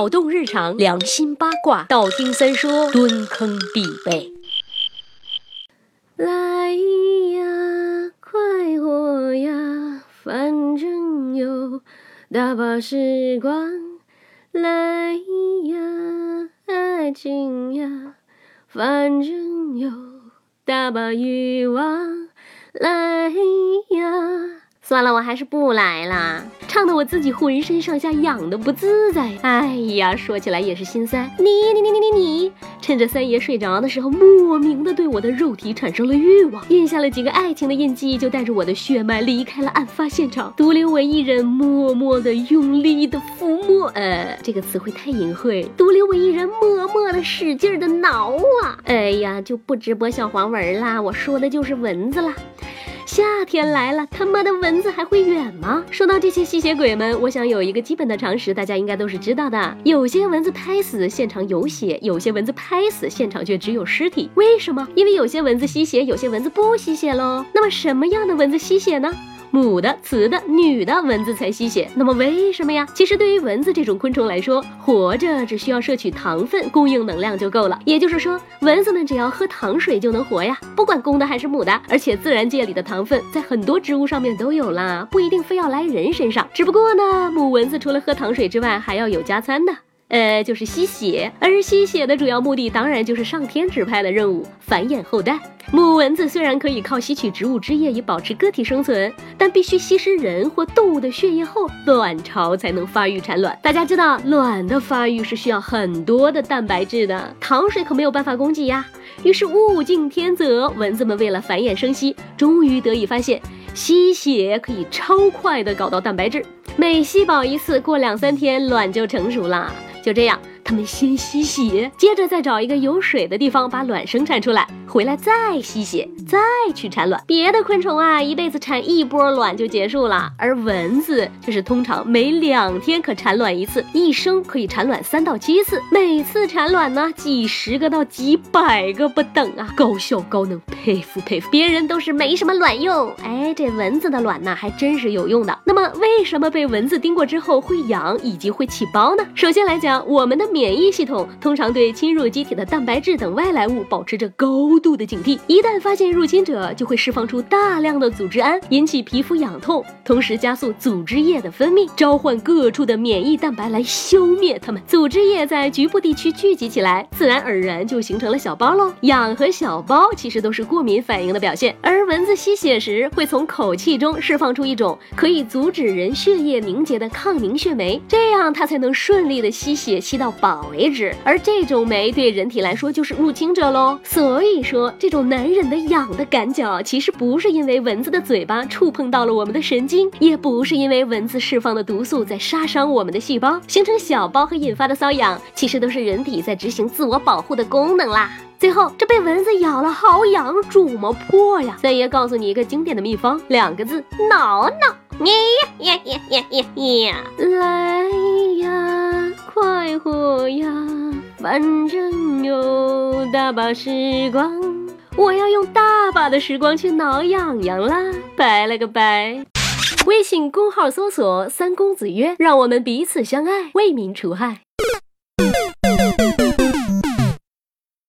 脑洞日常，良心八卦，道听三说，蹲坑必备。来呀，快活呀，反正有大把时光。来呀，爱情呀，反正有大把欲望。来呀。算了，我还是不来啦，唱的我自己浑身上下痒的不自在。哎呀，说起来也是心塞。你你你你你你，趁着三爷睡着的时候，莫名的对我的肉体产生了欲望，印下了几个爱情的印记，就带着我的血脉离开了案发现场，独留我一人默默的用力的抚摸。呃，这个词汇太隐晦，独留我一人默默的使劲的挠啊！哎呀，就不直播小黄文啦，我说的就是蚊子啦。夏天来了，他妈的蚊子还会远吗？说到这些吸血鬼们，我想有一个基本的常识，大家应该都是知道的。有些蚊子拍死现场有血，有些蚊子拍死现场却只有尸体。为什么？因为有些蚊子吸血，有些蚊子不吸血喽。那么什么样的蚊子吸血呢？母的、雌的、女的蚊子才吸血，那么为什么呀？其实对于蚊子这种昆虫来说，活着只需要摄取糖分供应能量就够了。也就是说，蚊子们只要喝糖水就能活呀，不管公的还是母的。而且自然界里的糖分在很多植物上面都有啦，不一定非要来人身上。只不过呢，母蚊子除了喝糖水之外，还要有加餐的。呃，就是吸血，而吸血的主要目的当然就是上天指派的任务，繁衍后代。母蚊子虽然可以靠吸取植物汁液以保持个体生存，但必须吸食人或动物的血液后，卵巢才能发育产卵。大家知道，卵的发育是需要很多的蛋白质的，糖水可没有办法供给呀。于是物竞天择，蚊子们为了繁衍生息，终于得以发现吸血可以超快的搞到蛋白质，每吸饱一次，过两三天卵就成熟了。就这样，他们先吸血，接着再找一个有水的地方把卵生产出来，回来再吸血，再去产卵。别的昆虫啊，一辈子产一波卵就结束了，而蚊子却是通常每两天可产卵一次，一生可以产卵三到七次，每次产卵呢几十个到几百个不等啊，高效高能，佩服佩服。别人都是没什么卵用，哎，这蚊子的卵呢还真是有用的。那么为什么被蚊子叮过之后会痒以及会起包呢？首先来讲。我们的免疫系统通常对侵入机体的蛋白质等外来物保持着高度的警惕，一旦发现入侵者，就会释放出大量的组织胺，引起皮肤痒痛，同时加速组织液的分泌，召唤各处的免疫蛋白来消灭它们。组织液在局部地区聚集起来，自然而然就形成了小包喽。痒和小包其实都是过敏反应的表现，而蚊子吸血时会从口气中释放出一种可以阻止人血液凝结的抗凝血酶，这样它才能顺利的吸。血吸到饱为止，而这种酶对人体来说就是入侵者喽。所以说，这种难忍的痒的感觉，其实不是因为蚊子的嘴巴触碰到了我们的神经，也不是因为蚊子释放的毒素在杀伤我们的细胞，形成小包和引发的瘙痒，其实都是人体在执行自我保护的功能啦。最后，这被蚊子咬了，好痒，煮么破呀？三爷告诉你一个经典的秘方，两个字：挠挠。你呀呀呀呀呀，来呀，快活呀，反正有大把时光，我要用大把的时光去挠痒痒啦！拜了个拜。微信公号搜索“三公子曰”，让我们彼此相爱，为民除害。